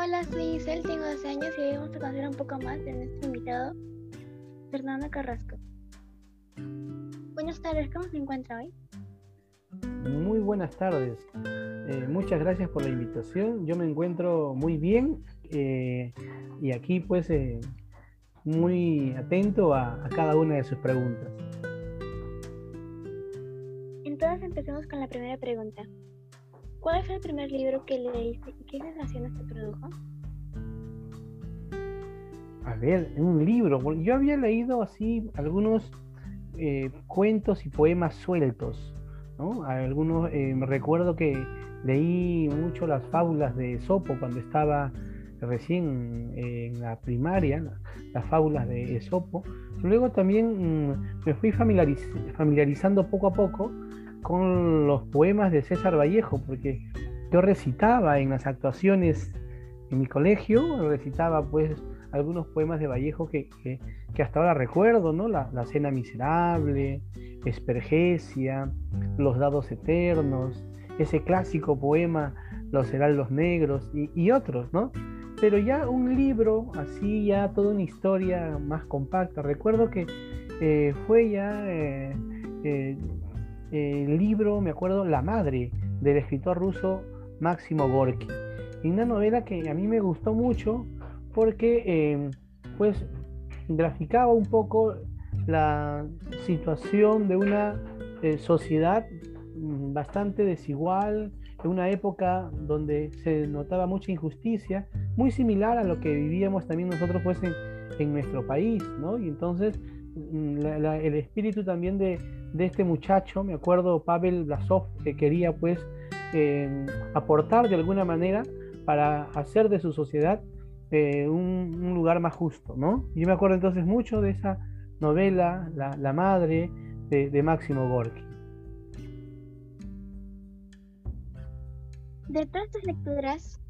Hola, soy Isel, tengo 12 años y hoy vamos a conocer un poco más de nuestro invitado, Fernando Carrasco. Buenas tardes, ¿cómo se encuentra hoy? Muy buenas tardes. Eh, muchas gracias por la invitación. Yo me encuentro muy bien eh, y aquí pues eh, muy atento a, a cada una de sus preguntas. Entonces empecemos con la primera pregunta. ¿Cuál fue el primer libro que leíste y qué sensaciones te produjo? A ver, un libro. Yo había leído así algunos eh, cuentos y poemas sueltos, ¿no? Algunos, eh, me recuerdo que leí mucho las fábulas de Esopo cuando estaba recién en la primaria, las fábulas de Esopo. Luego también mm, me fui familiariz- familiarizando poco a poco con los poemas de César Vallejo, porque yo recitaba en las actuaciones en mi colegio, recitaba pues algunos poemas de Vallejo que, que- que hasta ahora recuerdo, ¿no? La, la Cena Miserable, Espergesia, Los Dados Eternos, ese clásico poema Los Heraldos Negros y, y otros, ¿no? Pero ya un libro, así ya toda una historia más compacta. Recuerdo que eh, fue ya eh, eh, el libro, me acuerdo, La Madre, del escritor ruso Máximo Gorky. Y una novela que a mí me gustó mucho porque eh, pues graficaba un poco la situación de una eh, sociedad mm, bastante desigual, en una época donde se notaba mucha injusticia, muy similar a lo que vivíamos también nosotros pues en, nuestro país, ¿no? Y entonces mm, el espíritu también de, de este muchacho, me acuerdo Pavel Blasov, que quería pues eh, aportar de alguna manera para hacer de su sociedad eh, un, un lugar más justo, ¿no? Yo me acuerdo entonces mucho de esa novela, La, La Madre, de, de Máximo Gorky. De todas tus lecturas,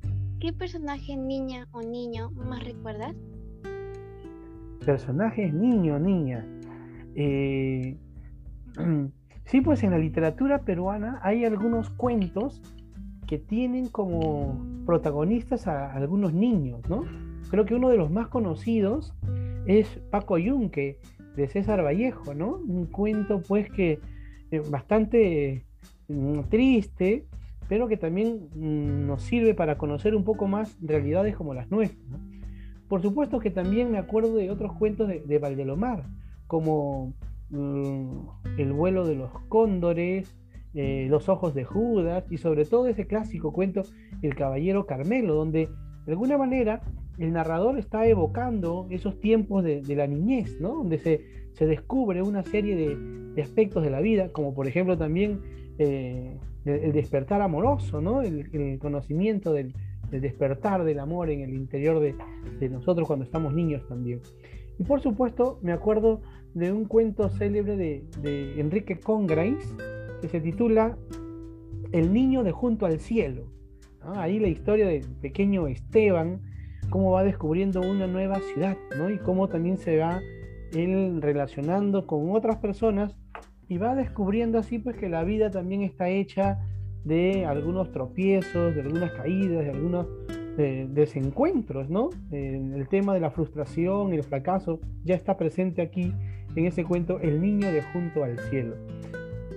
¿qué personaje, niña o niño más recuerdas? Personajes niño, niña. Eh, sí, pues en la literatura peruana hay algunos cuentos que tienen como protagonistas a algunos niños, ¿no? Creo que uno de los más conocidos es Paco Yunque, de César Vallejo, ¿no? Un cuento pues que eh, bastante mm, triste, pero que también mm, nos sirve para conocer un poco más realidades como las nuestras. Por supuesto que también me acuerdo de otros cuentos de, de Valdelomar, como El vuelo de los cóndores, eh, Los ojos de Judas y sobre todo ese clásico cuento El caballero Carmelo, donde de alguna manera el narrador está evocando esos tiempos de, la niñez, ¿no? Donde se, se descubre una serie de, aspectos de la vida, como por ejemplo también eh, el, el despertar amoroso, ¿no? El, el conocimiento del, del despertar del amor en el interior de, nosotros cuando estamos niños también. Y por supuesto, me acuerdo de un cuento célebre de, Enrique Congrains que se titula El niño de junto al cielo. Ahí la historia del pequeño Esteban, cómo va descubriendo una nueva ciudad, ¿no? Y cómo también se va él relacionando con otras personas y va descubriendo así pues que la vida también está hecha de algunos tropiezos, de algunas caídas, de algunos eh, desencuentros, ¿no? Eh, el tema de la frustración y el fracaso ya está presente aquí en ese cuento El niño de junto al cielo.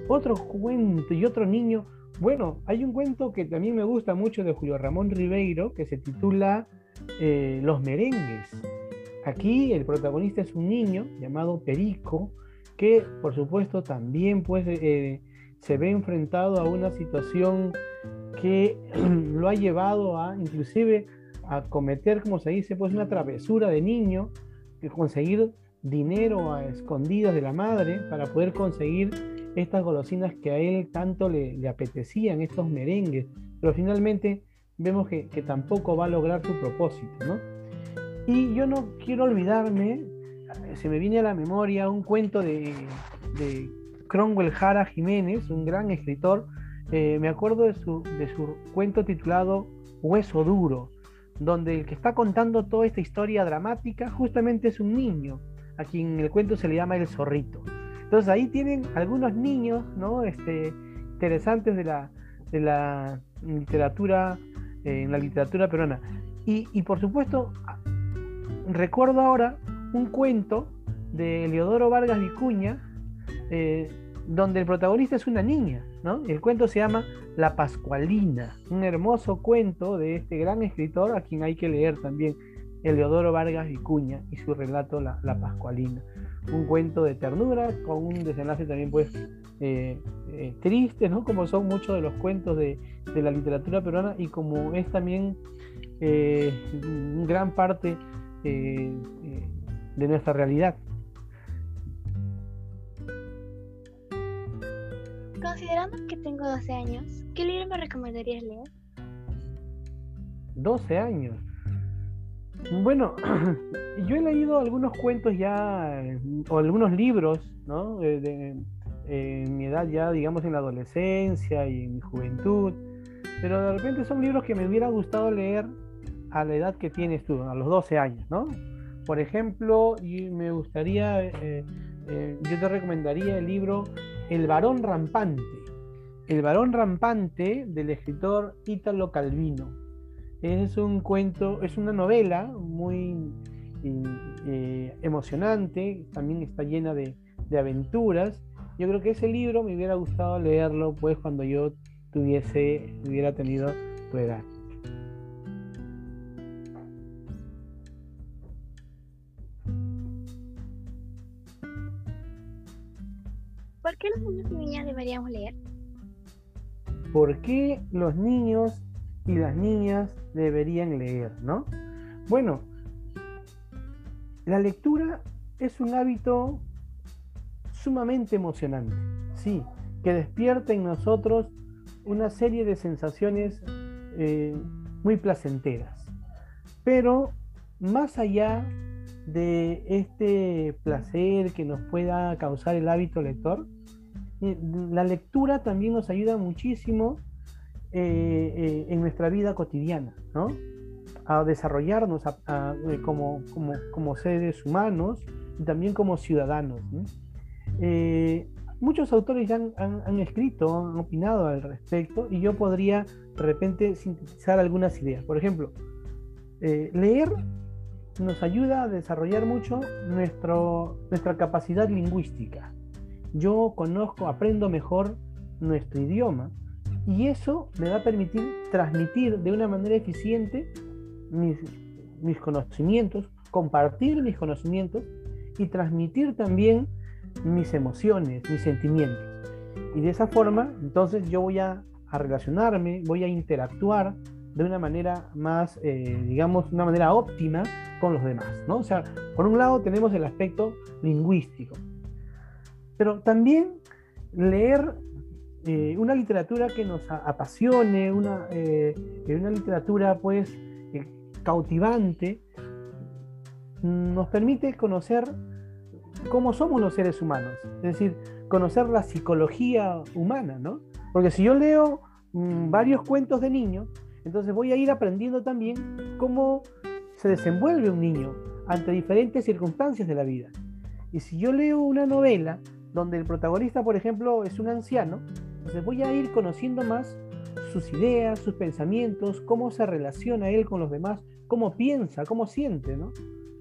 Otro cuento y otro niño, bueno, hay un cuento que también me gusta mucho de Julio Ramón Ribeiro que se titula eh, Los merengues. Aquí el protagonista es un niño llamado Perico que por supuesto también pues se ve enfrentado a una situación que lo ha llevado a inclusive a cometer, como se dice, pues una travesura de niño, que conseguir dinero a escondidas de la madre para poder conseguir estas golosinas que a él tanto le, apetecían, estos merengues, pero finalmente vemos que, tampoco va a lograr su propósito, ¿no? Y yo no quiero olvidarme, se me viene a la memoria un cuento de Cromwell Jara Jiménez, un gran escritor, eh, me acuerdo de su, de su cuento titulado Hueso Duro, donde el que está contando toda esta historia dramática justamente es un niño, a quien el cuento se le llama el zorrito. Entonces ahí tienen algunos niños ¿no? este, interesantes de la, de la literatura, eh, en la literatura peruana. Y, por supuesto, recuerdo ahora un cuento de Leodoro Vargas Vicuña, eh, donde el protagonista es una niña, ¿no? El cuento se llama La Pascualina, un hermoso cuento de este gran escritor a quien hay que leer también, Eleodoro Vargas Vicuña y su relato La, Pascualina. Un cuento de ternura con un desenlace también pues eh, eh, triste, ¿no? Como son muchos de los cuentos de, la literatura peruana y como es también eh, gran parte de nuestra realidad. Considerando que tengo 12 años, ¿qué libro me recomendarías leer? 12 años. Bueno, yo he leído algunos cuentos ya, o algunos libros, ¿no? De, en mi edad ya, digamos, en la adolescencia y en mi juventud, pero de repente son libros que me hubiera gustado leer a la edad que tienes tú, a los 12 años, ¿no? Por ejemplo, y me gustaría, eh, eh, yo te recomendaría el libro El varón rampante. El varón rampante del escritor Ítalo Calvino. Es un cuento, es una novela muy eh, emocionante, también está llena de, de aventuras yo creo que ese libro me hubiera gustado leerlo pues cuando yo tuviese, hubiera tenido tu edad. Qué los niños y niñas deberíamos leer? ¿Por qué los niños y las niñas deberían leer, no? Bueno, la lectura es un hábito sumamente emocionante, sí, que despierta en nosotros una serie de sensaciones eh, muy placenteras. Pero más allá de este placer que nos pueda causar el hábito lector, la lectura también nos ayuda muchísimo eh, en nuestra vida cotidiana, ¿no? A desarrollarnos como, como, seres humanos y también como ciudadanos. Eh, muchos autores ya han, escrito, han opinado al respecto y yo podría de repente sintetizar algunas ideas. Por ejemplo, eh, leer nos ayuda a desarrollar mucho nuestro, nuestra capacidad lingüística. Yo conozco, aprendo mejor nuestro idioma y eso me va a permitir transmitir de una manera eficiente mis, mis conocimientos, compartir mis conocimientos y transmitir también mis emociones, mis sentimientos. Y de esa forma, entonces yo voy a, relacionarme, voy a interactuar de una manera más, eh, digamos, una manera óptima con los demás, ¿no? O sea, por un lado tenemos el aspecto lingüístico, pero también leer eh, una literatura que nos apasione, una, eh, una literatura pues cautivante, nos permite conocer cómo somos los seres humanos, es decir, conocer la psicología humana, ¿no? Porque si yo leo mm, varios cuentos de niños, entonces voy a ir aprendiendo también cómo se desenvuelve un niño ante diferentes circunstancias de la vida. Y si yo leo una novela donde el protagonista, por ejemplo, es un anciano, entonces voy a ir conociendo más sus ideas, sus pensamientos, cómo se relaciona él con los demás, cómo piensa, cómo siente, ¿no?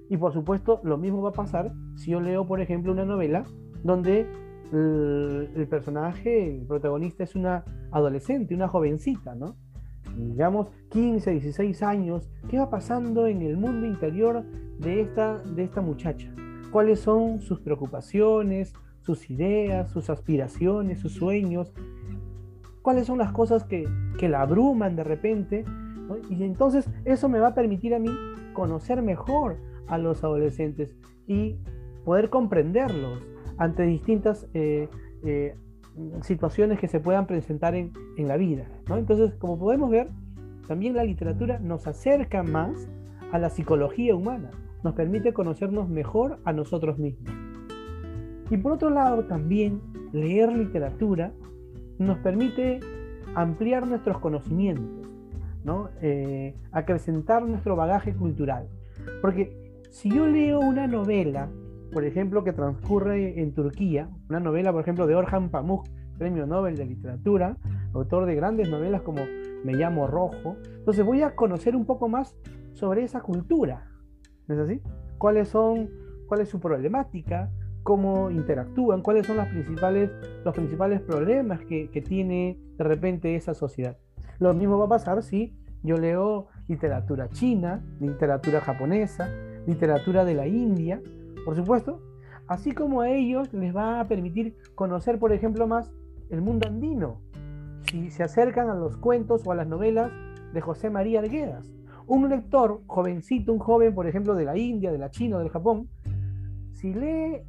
Y por supuesto, lo mismo va a pasar si yo leo, por ejemplo, una novela donde el, personaje, el protagonista es una adolescente, una jovencita, ¿no? Digamos, 15, 16 años. ¿Qué va pasando en el mundo interior de esta, de esta muchacha? ¿Cuáles son sus preocupaciones, sus ideas, sus aspiraciones, sus sueños? ¿Cuáles son las cosas que, que la abruman de repente? Y entonces eso me va a permitir a mí conocer mejor a los adolescentes y poder comprenderlos ante distintas eh, eh, situaciones que se puedan presentar en, la vida. Entonces, como podemos ver, también la literatura nos acerca más a la psicología humana, nos permite conocernos mejor a nosotros mismos. Y por otro lado, también leer literatura nos permite ampliar nuestros conocimientos, ¿no? Eh, acrecentar nuestro bagaje cultural. Porque si yo leo una novela, por ejemplo, que transcurre en Turquía, una novela, por ejemplo, de Orhan Pamuk, premio Nobel de Literatura, autor de grandes novelas como Me llamo Rojo, entonces voy a conocer un poco más sobre esa cultura. ¿No es así? ¿Cuáles son, cuál es su problemática? ¿Cómo interactúan? ¿Cuáles son las principales, los principales problemas que, que tiene de repente esa sociedad? Lo mismo va a pasar si yo leo literatura china, literatura japonesa, literatura de la India, por supuesto, así como a ellos les va a permitir conocer, por ejemplo, más el mundo andino, si se acercan a los cuentos o a las novelas de José María Arguedas. Un lector jovencito, un joven, por ejemplo, de la India, de la China o del Japón, si lee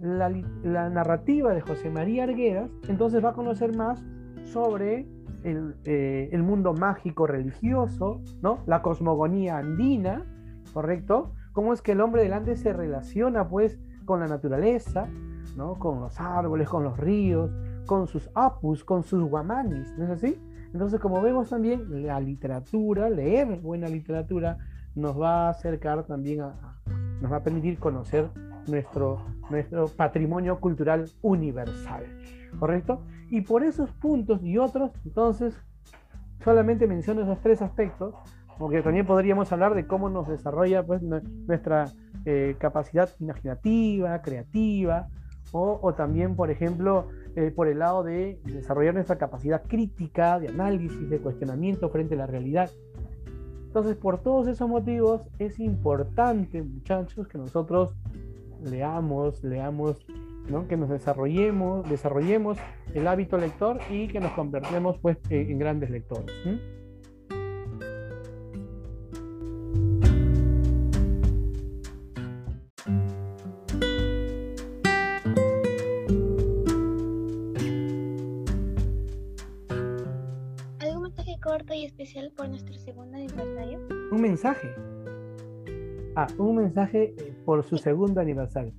la, narrativa de José María Arguedas, entonces va a conocer más sobre el, eh, el, mundo mágico religioso, ¿no? la cosmogonía andina, ¿correcto? Cómo es que el hombre delante se relaciona pues con la naturaleza, ¿no? con los árboles, con los ríos, con sus apus, con sus guamanis, ¿no es así? Entonces, como vemos también, la literatura, leer buena literatura, nos va a acercar también a, nos va a permitir conocer nuestro, nuestro patrimonio cultural universal, ¿correcto? Y por esos puntos y otros, entonces, solamente menciono esos tres aspectos, porque también podríamos hablar de cómo nos desarrolla pues, nuestra eh, capacidad imaginativa, creativa, o, o, también, por ejemplo, eh, por el lado de desarrollar nuestra capacidad crítica, de análisis, de cuestionamiento frente a la realidad. Entonces, por todos esos motivos, es importante, muchachos, que nosotros leamos, leamos, ¿no? que nos desarrollemos, desarrollemos el hábito lector y que nos convertamos pues, en grandes lectores. especial por nuestro segundo aniversario? Un mensaje. Ah, un mensaje eh, por su segundo aniversario.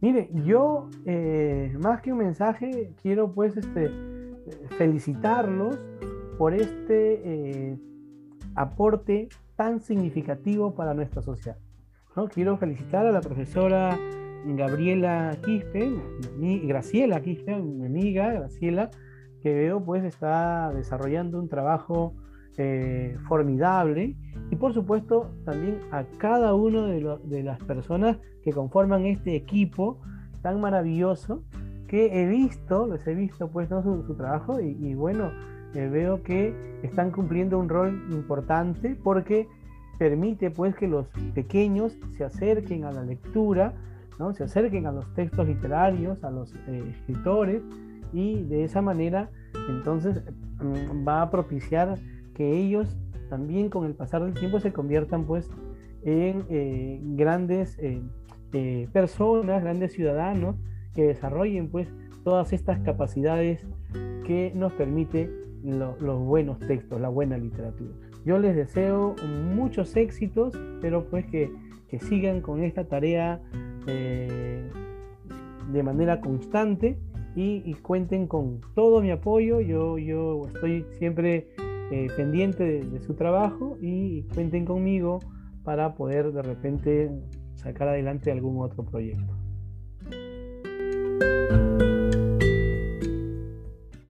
Mire, yo eh, más que un mensaje quiero pues este felicitarlos por este eh, aporte tan significativo para nuestra sociedad. ¿no? Quiero felicitar a la profesora Gabriela Quispe, mi, Graciela Quispe, mi amiga Graciela, que veo pues está desarrollando un trabajo eh, formidable y por supuesto también a cada uno de, las personas que conforman este equipo tan maravilloso que he visto, les he visto pues ¿no? su, trabajo y, bueno, eh, veo que están cumpliendo un rol importante porque permite pues que los pequeños se acerquen a la lectura, ¿no? se acerquen a los textos literarios, a los eh, escritores y de esa manera entonces mm, va a propiciar que ellos también con el pasar del tiempo se conviertan pues en eh, grandes eh, eh, personas, grandes ciudadanos que desarrollen pues todas estas capacidades que nos permite los buenos textos, la buena literatura. Yo les deseo muchos éxitos, pero pues que, que sigan con esta tarea de manera constante y, y, cuenten con todo mi apoyo. Yo, yo estoy siempre eh, pendiente de, su trabajo y cuenten conmigo para poder de repente sacar adelante algún otro proyecto.